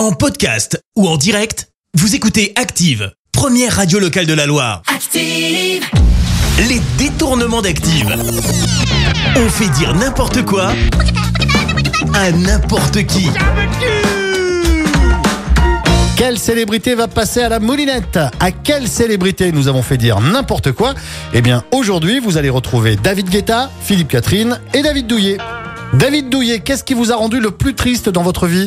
En podcast ou en direct, vous écoutez Active, première radio locale de la Loire. Active, Les détournements d'Active. On fait dire n'importe quoi à n'importe qui. Quelle célébrité va passer à la moulinette? À quelle célébrité nous avons fait dire n'importe quoi? Eh bien, aujourd'hui, vous allez retrouver David Guetta, Philippe Catherine et David Douillet. David Douillet, qu'est-ce qui vous a rendu le plus triste dans votre vie?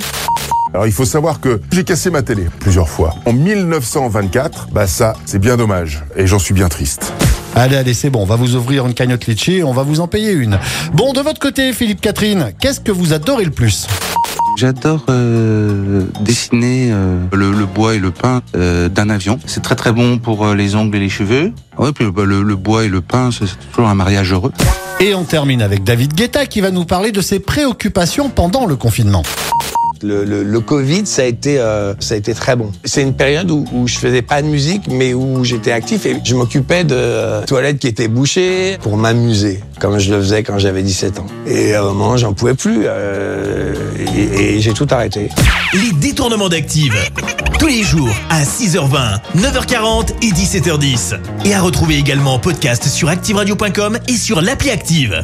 Alors il faut savoir que j'ai cassé ma télé plusieurs fois. En 1924, bah ça, c'est bien dommage. Et j'en suis bien triste. Allez, allez, c'est bon, on va vous ouvrir une cagnotte litchi et on va vous en payer une. Bon, de votre côté, Philippe Catherine, qu'est-ce que vous adorez le plus? J'adore euh, dessiner euh, le, le bois et le pain euh, d'un avion. C'est très très bon pour euh, les ongles et les cheveux. Ouais, puis bah, le, le bois et le pain, c'est c'est toujours un mariage heureux. Et on termine avec David Guetta qui va nous parler de ses préoccupations pendant le confinement. Le, Covid, ça a été, euh, ça a été très bon. C'est une période où, où je faisais pas de musique, mais où j'étais actif et je m'occupais de euh, toilettes qui étaient bouchées pour m'amuser, comme je le faisais quand j'avais 17 ans. Et à un moment, j'en pouvais plus euh, et, et j'ai tout arrêté. Les détournements d'Active. Tous les jours à 6h20, 9h40 et 17h10. Et à retrouver également en podcast sur ActiveRadio.com et sur l'appli Active.